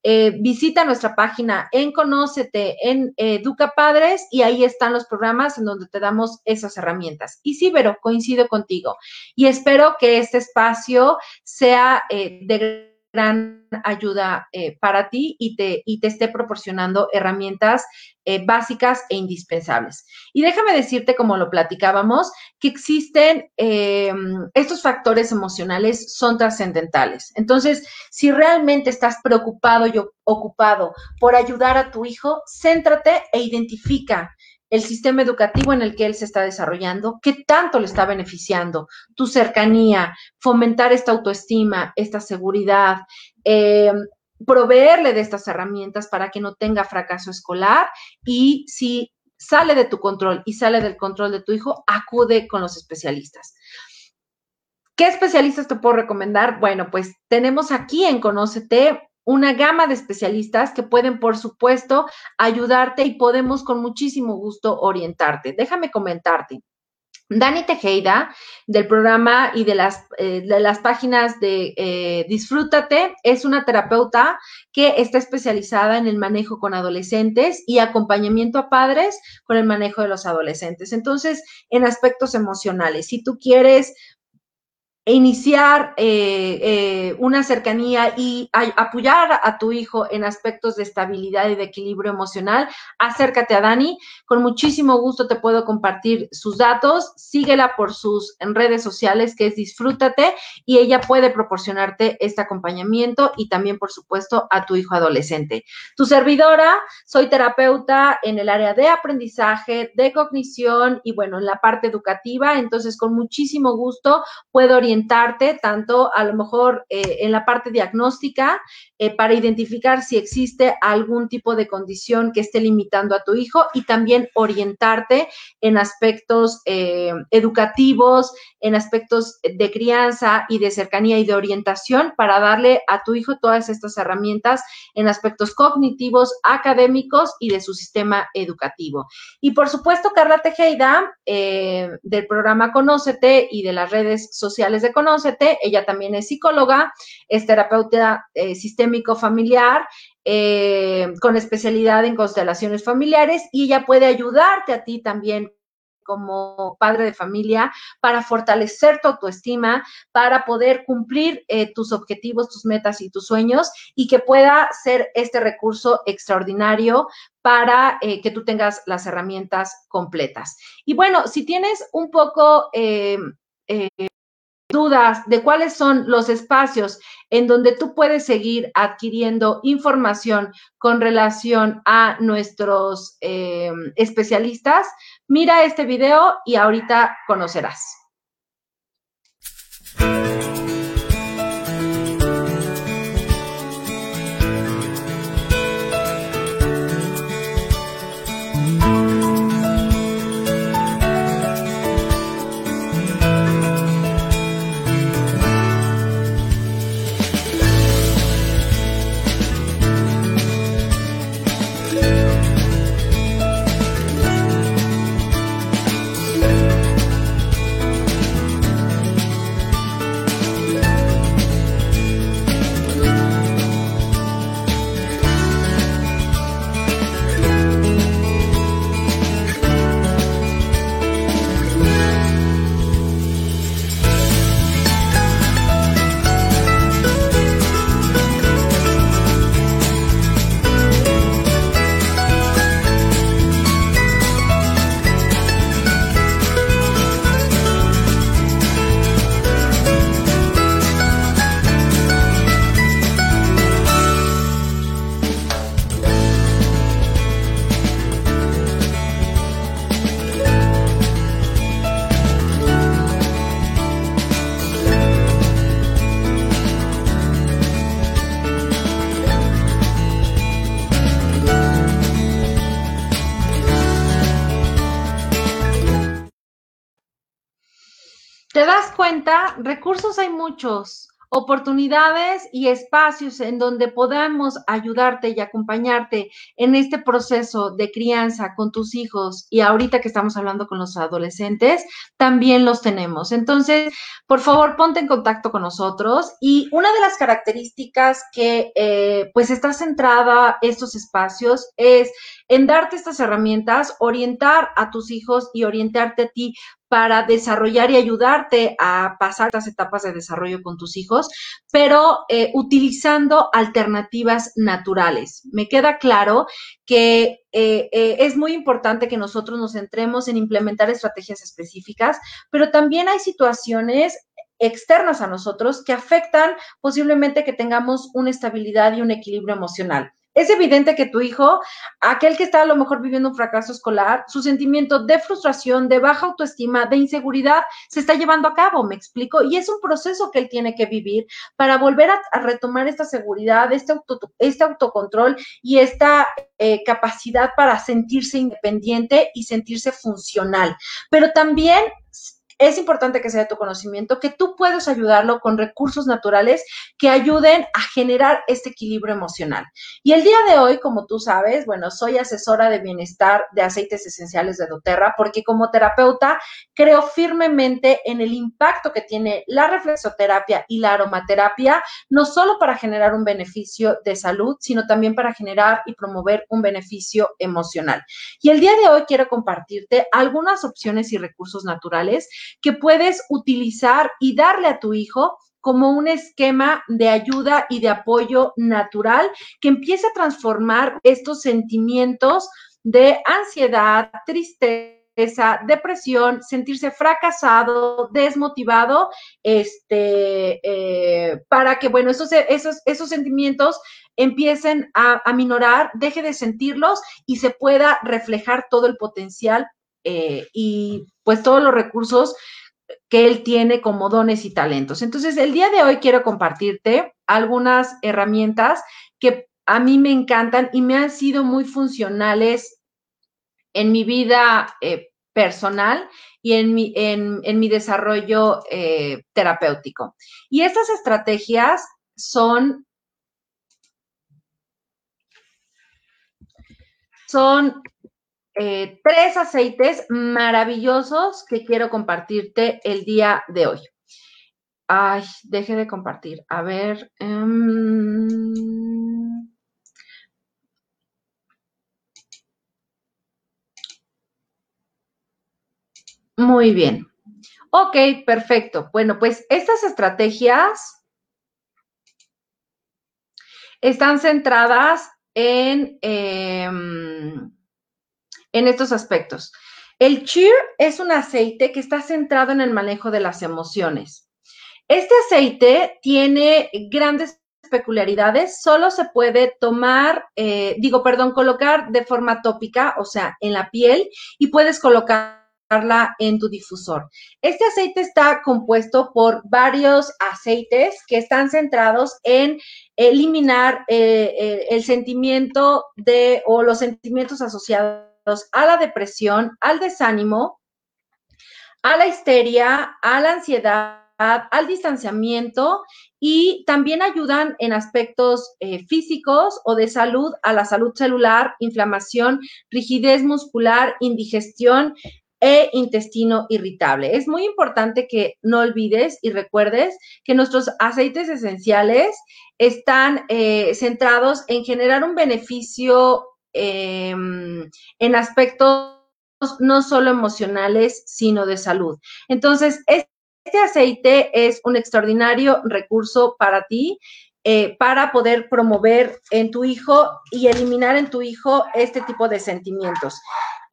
eh, visita nuestra página en Conócete, en Educa Padres, y ahí están los programas en donde te damos esas herramientas. Y sí, pero coincido contigo. Y espero que este espacio sea de gran ayuda eh, para ti y te, y te esté proporcionando herramientas eh, básicas e indispensables. Y déjame decirte, como lo platicábamos, que existen eh, estos factores emocionales son trascendentales. Entonces, si realmente estás preocupado y ocupado por ayudar a tu hijo, céntrate e identifica el sistema educativo en el que él se está desarrollando, qué tanto le está beneficiando, tu cercanía, fomentar esta autoestima, esta seguridad, eh, proveerle de estas herramientas para que no tenga fracaso escolar y si sale de tu control y sale del control de tu hijo, acude con los especialistas. ¿Qué especialistas te puedo recomendar? Bueno, pues tenemos aquí en Conócete una gama de especialistas que pueden, por supuesto, ayudarte y podemos con muchísimo gusto orientarte. Déjame comentarte. Dani Tejeda, del programa y de las, eh, de las páginas de eh, Disfrútate, es una terapeuta que está especializada en el manejo con adolescentes y acompañamiento a padres con el manejo de los adolescentes. Entonces, en aspectos emocionales, si tú quieres iniciar eh, eh, una cercanía y apoyar a tu hijo en aspectos de estabilidad y de equilibrio emocional, acércate a Dani. Con muchísimo gusto te puedo compartir sus datos. Síguela por sus redes sociales, que es Disfrútate, y ella puede proporcionarte este acompañamiento y también, por supuesto, a tu hijo adolescente. Tu servidora, soy terapeuta en el área de aprendizaje, de cognición y, bueno, en la parte educativa. Entonces, con muchísimo gusto puedo orientar tanto a lo mejor eh, en la parte diagnóstica eh, para identificar si existe algún tipo de condición que esté limitando a tu hijo y también orientarte en aspectos eh, educativos, en aspectos de crianza y de cercanía y de orientación para darle a tu hijo todas estas herramientas en aspectos cognitivos, académicos y de su sistema educativo. Y por supuesto, Carla Tejeda, del programa Conócete y de las redes sociales de Conócete, ella también es psicóloga, es terapeuta eh, sistémico familiar, eh, con especialidad en constelaciones familiares y ella puede ayudarte a ti también como padre de familia para fortalecer tu autoestima, para poder cumplir eh, tus objetivos, tus metas y tus sueños y que pueda ser este recurso extraordinario para que tú tengas las herramientas completas. Y bueno, si tienes un poco dudas de cuáles son los espacios en donde tú puedes seguir adquiriendo información con relación a nuestros eh, especialistas, mira este video y ahorita conocerás. Cuenta? Recursos hay muchos oportunidades y espacios en donde podamos ayudarte y acompañarte en este proceso de crianza con tus hijos y ahorita que estamos hablando con los adolescentes, también los tenemos. Entonces, por favor, ponte en contacto con nosotros y una de las características que eh, pues está centrada estos espacios es en darte estas herramientas, orientar a tus hijos y orientarte a ti para desarrollar y ayudarte a pasar estas etapas de desarrollo con tus hijos, pero eh, utilizando alternativas naturales. Me queda claro que eh, eh, es muy importante que nosotros nos centremos en implementar estrategias específicas, pero también hay situaciones externas a nosotros que afectan posiblemente que tengamos una estabilidad y un equilibrio emocional. Es evidente que tu hijo, aquel que está a lo mejor viviendo un fracaso escolar, su sentimiento de frustración, de baja autoestima, de inseguridad, se está llevando a cabo, me explico, y es un proceso que él tiene que vivir para volver a, retomar esta seguridad, este, este autocontrol y esta eh, capacidad para sentirse independiente y sentirse funcional. Pero también es importante que sea de tu conocimiento, que tú puedes ayudarlo con recursos naturales que ayuden a generar este equilibrio emocional. Y el día de hoy, como tú sabes, bueno, soy asesora de bienestar de aceites esenciales de doTERRA porque como terapeuta creo firmemente en el impacto que tiene la reflexoterapia y la aromaterapia, no solo para generar un beneficio de salud, sino también para generar y promover un beneficio emocional. Y el día de hoy quiero compartirte algunas opciones y recursos naturales que puedes utilizar y darle a tu hijo como un esquema de ayuda y de apoyo natural que empiece a transformar estos sentimientos de ansiedad, tristeza, depresión, sentirse fracasado, desmotivado, este, eh, para que, bueno, esos, esos, esos sentimientos empiecen a, a, minorar, deje de sentirlos y se pueda reflejar todo el potencial eh, y pues todos los recursos que él tiene como dones y talentos. Entonces, el día de hoy quiero compartirte algunas herramientas que a mí me encantan y me han sido muy funcionales en mi vida eh, personal y en mi, en, mi desarrollo eh, terapéutico. Y estas estrategias son, son eh, tres aceites maravillosos que quiero compartirte el día de hoy. Ay, deje de compartir. A ver. Em, muy bien. Ok, perfecto. Bueno, pues estas estrategias están centradas en... Em, en estos aspectos. El cheer es un aceite que está centrado en el manejo de las emociones. Este aceite tiene grandes peculiaridades, solo se puede tomar, eh, digo, perdón, colocar de forma tópica, o sea, en la piel, y puedes colocarla en tu difusor. Este aceite está compuesto por varios aceites que están centrados en eliminar eh, eh, el sentimiento de o los sentimientos asociados a la depresión, al desánimo, a la histeria, a la ansiedad, al distanciamiento y también ayudan en aspectos eh, físicos o de salud a la salud celular, inflamación, rigidez muscular, indigestión e intestino irritable. Es muy importante que no olvides y recuerdes que nuestros aceites esenciales están eh, centrados en generar un beneficio Em, en aspectos no solo emocionales, sino de salud. Entonces, este aceite es un extraordinario recurso para ti. Eh, para poder promover en tu hijo y eliminar en tu hijo este tipo de sentimientos.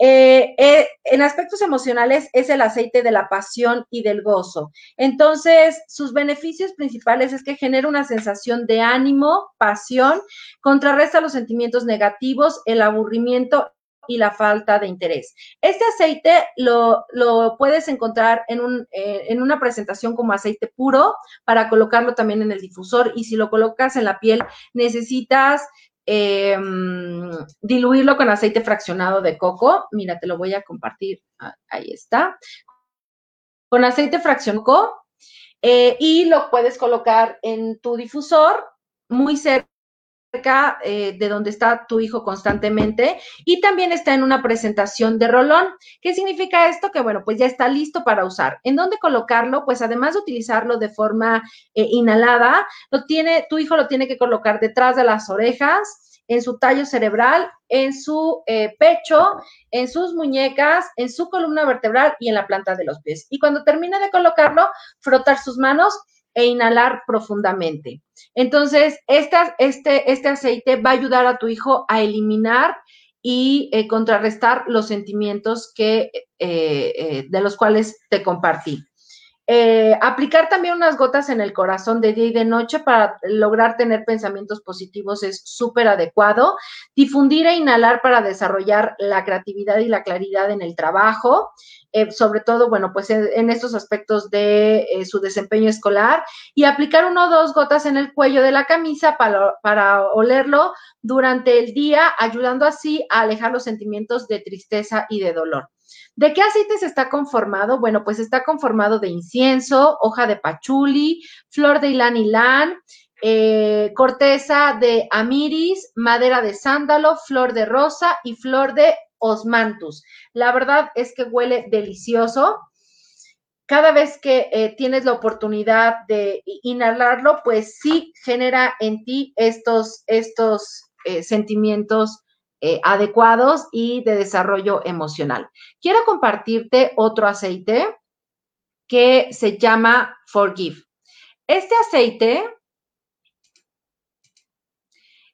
Eh, eh, en aspectos emocionales es el aceite de la pasión y del gozo. Entonces, sus beneficios principales es que genera una sensación de ánimo, pasión, contrarresta los sentimientos negativos, el aburrimiento y la falta de interés. Este aceite lo, puedes encontrar en, un, eh, en una presentación como aceite puro para colocarlo también en el difusor y si lo colocas en la piel necesitas Em, diluirlo con aceite fraccionado de coco. Mira, te lo voy a compartir. Ah, ahí está. con aceite fraccionado eh, y lo puedes colocar en tu difusor muy cerca eh, de donde está tu hijo constantemente y también está en una presentación de rolón. ¿Qué significa esto? Que bueno, pues ya está listo para usar. ¿En dónde colocarlo? Pues además de utilizarlo de forma eh, inhalada, lo tiene, tu hijo lo tiene que colocar detrás de las orejas, en su tallo cerebral, en su eh, pecho, en sus muñecas, en su columna vertebral y en la planta de los pies. Y cuando termine de colocarlo, frotar sus manos e inhalar profundamente. Entonces, este, este aceite va a ayudar a tu hijo a eliminar y eh, contrarrestar los sentimientos que, eh, eh, de los cuales te compartí. Aplicar también unas gotas en el corazón de día y de noche para lograr tener pensamientos positivos es súper adecuado. Difundir e inhalar para desarrollar la creatividad y la claridad en el trabajo. Eh, sobre todo, bueno, pues en, estos aspectos de eh, su desempeño escolar y aplicar uno o dos gotas en el cuello de la camisa para, para olerlo durante el día, ayudando así a alejar los sentimientos de tristeza y de dolor. ¿De qué aceites está conformado? Bueno, pues está conformado de incienso, hoja de pachuli, flor de ilán ilán, eh, corteza de amiris, madera de sándalo, flor de rosa y flor de osmanthus. La verdad es que huele delicioso. Cada vez que eh, tienes la oportunidad de inhalarlo, pues sí genera en ti estos, estos eh, sentimientos eh, adecuados y de desarrollo emocional. Quiero compartirte otro aceite que se llama Forgive. Este aceite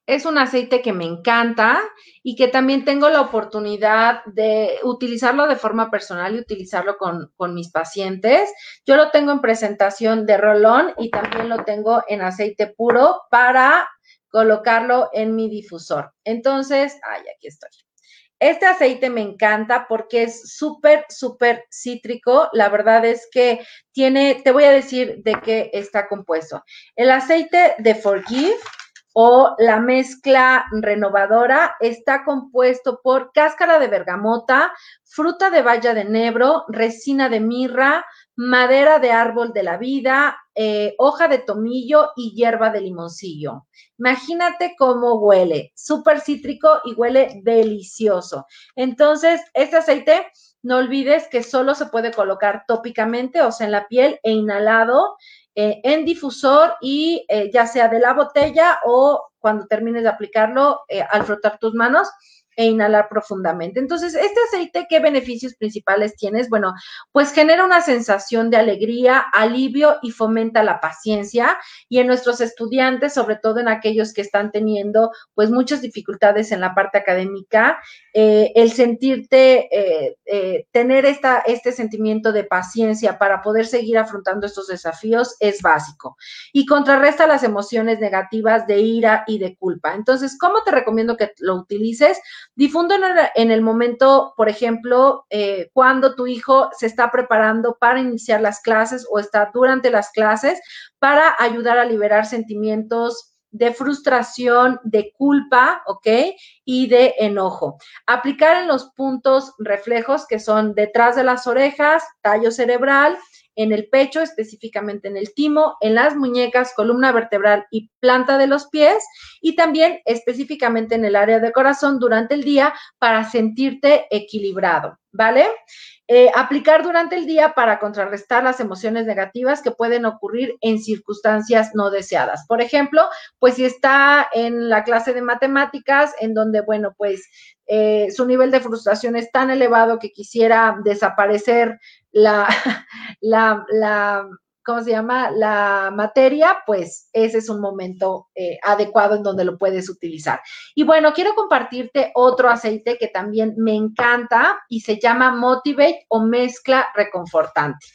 es un aceite que me encanta y que también tengo la oportunidad de utilizarlo de forma personal y utilizarlo con, mis pacientes. Yo lo tengo en presentación de rolón y también lo tengo en aceite puro para colocarlo en mi difusor. Entonces, ay, aquí estoy. Este aceite me encanta porque es súper, súper cítrico. La verdad es que tiene, te voy a decir de qué está compuesto. El aceite de Forgive o la mezcla renovadora está compuesto por cáscara de bergamota, fruta de valla de nebro, resina de mirra, madera de árbol de la vida, eh, hoja de tomillo y hierba de limoncillo. Imagínate cómo huele, súper cítrico y huele delicioso. Entonces, este aceite, no olvides que solo se puede colocar tópicamente, o sea, en la piel e inhalado eh, en difusor y eh, ya sea de la botella o cuando termines de aplicarlo al frotar tus manos e inhalar profundamente. Entonces, este aceite, ¿qué beneficios principales tienes? Bueno, pues genera una sensación de alegría, alivio y fomenta la paciencia. Y en nuestros estudiantes, sobre todo en aquellos que están teniendo pues muchas dificultades en la parte académica, eh, el sentirte, eh, eh, tener esta, este sentimiento de paciencia para poder seguir afrontando estos desafíos es básico. Y contrarresta las emociones negativas de ira y de culpa. Entonces, ¿cómo te recomiendo que lo utilices? Difundo en el momento, por ejemplo, eh, cuando tu hijo se está preparando para iniciar las clases o está durante las clases para ayudar a liberar sentimientos de frustración, de culpa, ¿ok? Y de enojo. Aplicar en los puntos reflejos que son detrás de las orejas, tallo cerebral, en el pecho, específicamente en el timo, en las muñecas, columna vertebral y planta de los pies, y también específicamente en el área de corazón durante el día para sentirte equilibrado, ¿vale? Eh, aplicar durante el día para contrarrestar las emociones negativas que pueden ocurrir en circunstancias no deseadas. Por ejemplo, pues si está en la clase de matemáticas, en donde, bueno, pues eh, su nivel de frustración es tan elevado que quisiera desaparecer la, la, la, ¿cómo se llama? La materia, pues ese es un momento eh, adecuado en donde lo puedes utilizar. Y bueno, quiero compartirte otro aceite que también me encanta y se llama Motivate o mezcla reconfortante.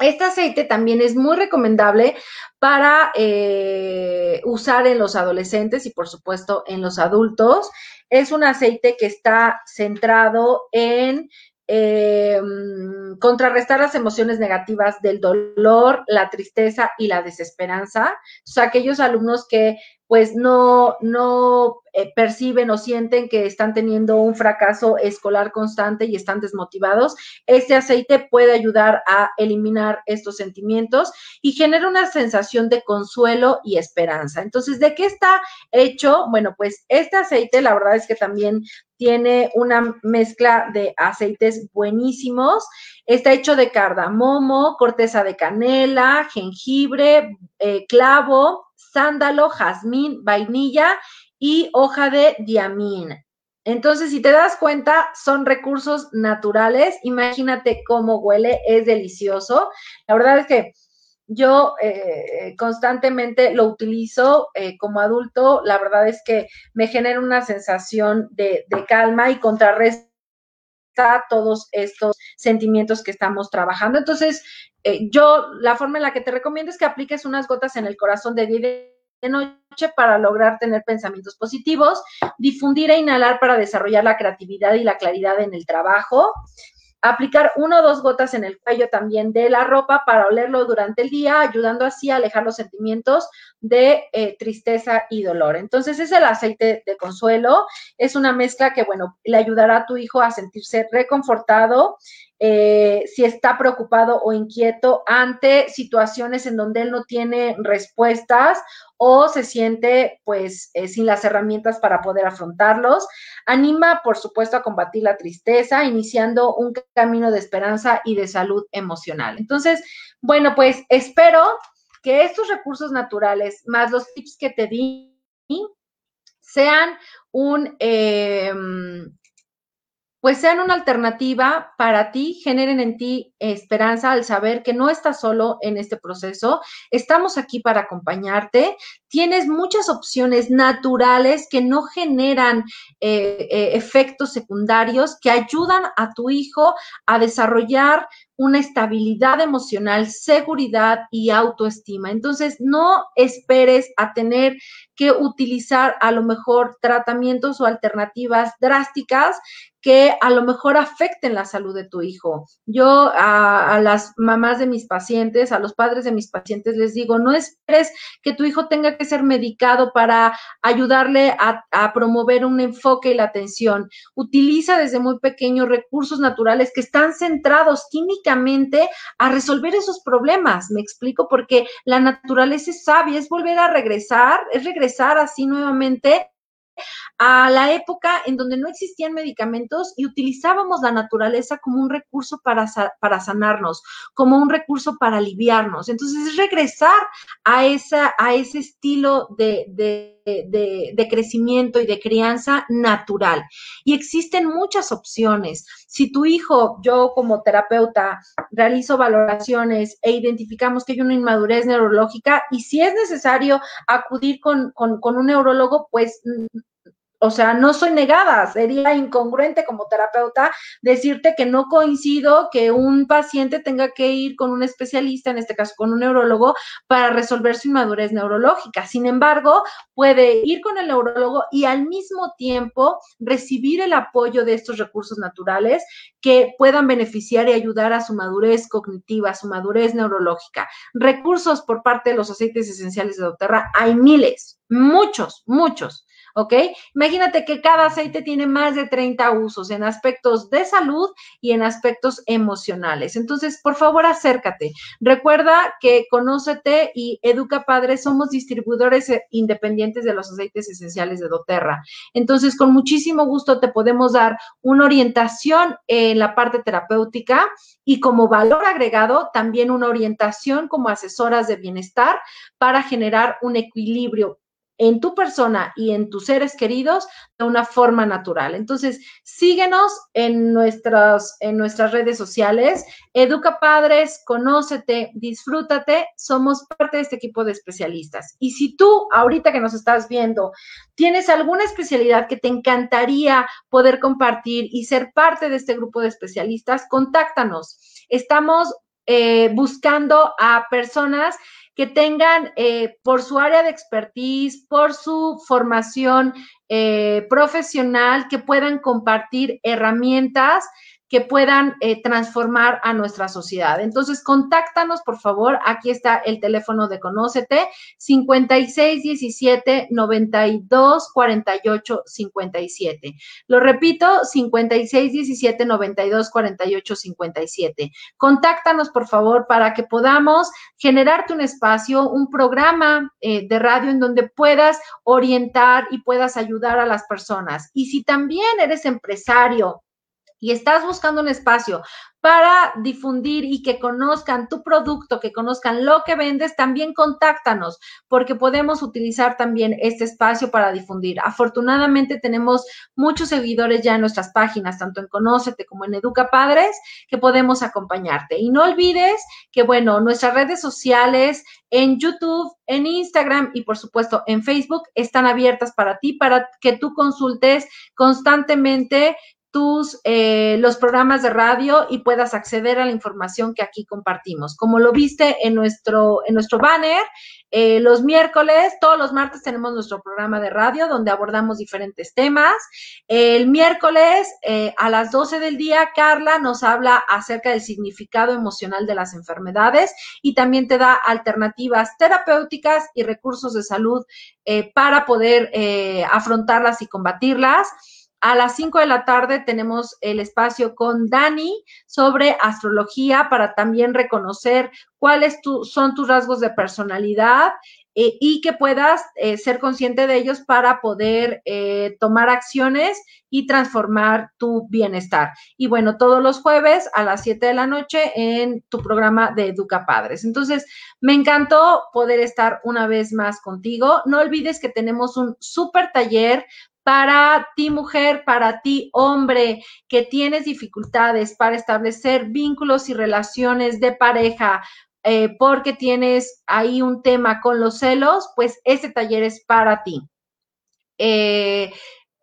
Este aceite también es muy recomendable para eh, usar en los adolescentes y por supuesto en los adultos. Es un aceite que está centrado en eh, contrarrestar las emociones negativas del dolor, la tristeza y la desesperanza. O sea, aquellos alumnos que pues no, no eh, perciben o sienten que están teniendo un fracaso escolar constante y están desmotivados, este aceite puede ayudar a eliminar estos sentimientos y genera una sensación de consuelo y esperanza. Entonces, ¿de qué está hecho? Bueno, pues este aceite, la verdad es que también tiene una mezcla de aceites buenísimos. Está hecho de cardamomo, corteza de canela, jengibre, eh, clavo, sándalo, jazmín, vainilla y hoja de diamín. Entonces, si te das cuenta, son recursos naturales. Imagínate cómo huele, es delicioso. La verdad es que yo eh, constantemente lo utilizo eh, como adulto. La verdad es que me genera una sensación de, calma y contrarresta todos estos sentimientos que estamos trabajando. Entonces, eh, yo la forma en la que te recomiendo es que apliques unas gotas en el corazón de día de noche para lograr tener pensamientos positivos, difundir e inhalar para desarrollar la creatividad y la claridad en el trabajo, aplicar una o dos gotas en el cuello también de la ropa para olerlo durante el día, ayudando así a alejar los sentimientos de eh, tristeza y dolor. Entonces es el aceite de consuelo, es una mezcla que, bueno, le ayudará a tu hijo a sentirse reconfortado, eh, si está preocupado o inquieto ante situaciones en donde él no tiene respuestas o se siente pues eh, sin las herramientas para poder afrontarlos. Anima, por supuesto, a combatir la tristeza, iniciando un camino de esperanza y de salud emocional. Entonces, bueno, pues espero que estos recursos naturales, más los tips que te di, sean un... Em, pues sean una alternativa para ti, generen en ti esperanza al saber que no estás solo en este proceso, estamos aquí para acompañarte, tienes muchas opciones naturales que no generan eh, eh, efectos secundarios, que ayudan a tu hijo a desarrollar una estabilidad emocional, seguridad y autoestima. Entonces, no esperes a tener que utilizar a lo mejor tratamientos o alternativas drásticas que a lo mejor afecten la salud de tu hijo. Yo a, las mamás de mis pacientes, a los padres de mis pacientes les digo, no esperes que tu hijo tenga que ser medicado para ayudarle a, a promover un enfoque y la atención. Utiliza desde muy pequeño recursos naturales que están centrados químicamente a resolver esos problemas. Me explico porque la naturaleza es sabia, es volver a regresar, es regresar así nuevamente a la época en donde no existían medicamentos y utilizábamos la naturaleza como un recurso para, para sanarnos, como un recurso para aliviarnos. Entonces es regresar a, esa, a ese estilo de, de, de, crecimiento y de crianza natural. Y existen muchas opciones. Si tu hijo, yo como terapeuta, realizo valoraciones e identificamos que hay una inmadurez neurológica y si es necesario acudir con, con, con un neurólogo, pues o sea, no soy negada, sería incongruente como terapeuta decirte que no coincido que un paciente tenga que ir con un especialista, en este caso con un neurólogo, para resolver su inmadurez neurológica. Sin embargo, puede ir con el neurólogo y al mismo tiempo recibir el apoyo de estos recursos naturales que puedan beneficiar y ayudar a su madurez cognitiva, a su madurez neurológica. Recursos por parte de los aceites esenciales de doTERRA hay miles, muchos, muchos. ¿Ok? Imagínate que cada aceite tiene más de 30 usos en aspectos de salud y en aspectos emocionales. Entonces, por favor, acércate. Recuerda que Conócete y Educa Padre somos distribuidores eh, independientes de los aceites esenciales de doTERRA. Entonces, con muchísimo gusto te podemos dar una orientación en la parte terapéutica y como valor agregado, también una orientación como asesoras de bienestar para generar un equilibrio en tu persona y en tus seres queridos de una forma natural. Entonces, síguenos en nuestras, en nuestras redes sociales, Educa Padres, conócete, disfrútate, somos parte de este equipo de especialistas. Y si tú, ahorita que nos estás viendo, tienes alguna especialidad que te encantaría poder compartir y ser parte de este grupo de especialistas, contáctanos. Estamos eh, buscando a personas que tengan eh, por su área de expertise, por su formación eh, profesional que puedan compartir herramientas que puedan eh, transformar a nuestra sociedad. Entonces, contáctanos, por favor. Aquí está el teléfono de Conócete, 5617 92 48 57. Lo repito, 5617 92 48 57. Contáctanos, por favor, para que podamos generarte un espacio, un programa eh, de radio en donde puedas orientar y puedas ayudar a las personas. Y si también eres empresario, y estás buscando un espacio para difundir y que conozcan tu producto, que conozcan lo que vendes, también contáctanos, porque podemos utilizar también este espacio para difundir. Afortunadamente tenemos muchos seguidores ya en nuestras páginas, tanto en Conócete como en Educa Padres, que podemos acompañarte. Y no olvides que, bueno, nuestras redes sociales en YouTube, en Instagram y por supuesto en Facebook están abiertas para ti, para que tú consultes constantemente tus, eh, los programas de radio y puedas acceder a la información que aquí compartimos. Como lo viste en nuestro, en nuestro banner, eh, los miércoles, todos los martes tenemos nuestro programa de radio donde abordamos diferentes temas. El miércoles eh, a las 12 del día, Carla nos habla acerca del significado emocional de las enfermedades y también te da alternativas terapéuticas y recursos de salud para poder afrontarlas y combatirlas. A las 5 de la tarde tenemos el espacio con Dani sobre astrología para también reconocer cuáles son tus rasgos de personalidad eh, y que puedas eh, ser consciente de ellos para poder eh, tomar acciones y transformar tu bienestar. Y bueno, todos los jueves a las 7 de la noche en tu programa de Educa Padres. Entonces, me encantó poder estar una vez más contigo. No olvides que tenemos un súper taller para ti mujer, para ti hombre, que tienes dificultades para establecer vínculos y relaciones de pareja, eh, porque tienes ahí un tema con los celos, pues este taller es para ti. Eh,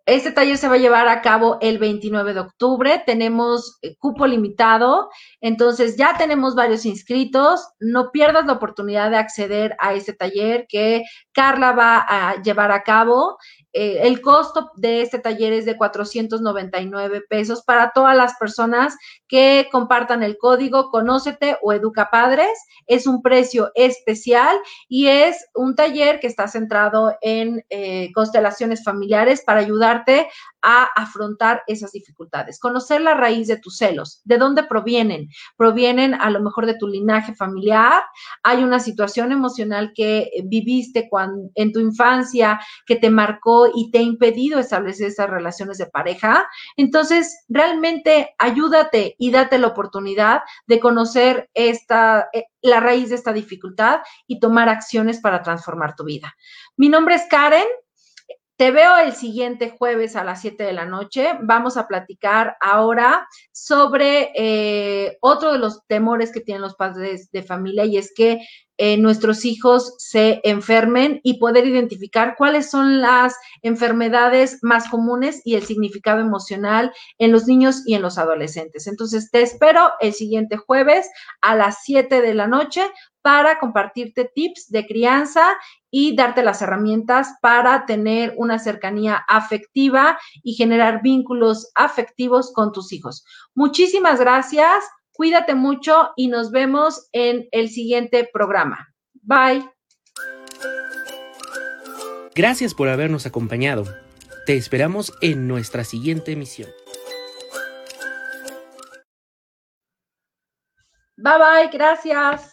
este taller se va a llevar a cabo el 29 de octubre. Tenemos eh, cupo limitado, entonces ya tenemos varios inscritos. No pierdas la oportunidad de acceder a este taller que Carla va a llevar a cabo. Eh, el costo de este taller es de 499 pesos para todas las personas que compartan el código Conócete o Educa Padres. Es un precio especial y es un taller que está centrado en eh, constelaciones familiares para ayudarte a afrontar esas dificultades. Conocer la raíz de tus celos, de dónde provienen. Provienen a lo mejor de tu linaje familiar. Hay una situación emocional que viviste cuando, en tu infancia que te marcó y te ha impedido establecer esas relaciones de pareja. Entonces, realmente ayúdate y date la oportunidad de conocer esta, eh, la raíz de esta dificultad y tomar acciones para transformar tu vida. Mi nombre es Karen. Te veo el siguiente jueves a las 7 de la noche. Vamos a platicar ahora sobre eh, otro de los temores que tienen los padres de familia y es que eh, nuestros hijos se enfermen y poder identificar cuáles son las enfermedades más comunes y el significado emocional en los niños y en los adolescentes. Entonces, te espero el siguiente jueves a las 7 de la noche para compartirte tips de crianza y darte las herramientas para tener una cercanía afectiva y generar vínculos afectivos con tus hijos. Muchísimas gracias. Cuídate mucho y nos vemos en el siguiente programa. Bye. Gracias por habernos acompañado. Te esperamos en nuestra siguiente emisión. Bye bye, gracias.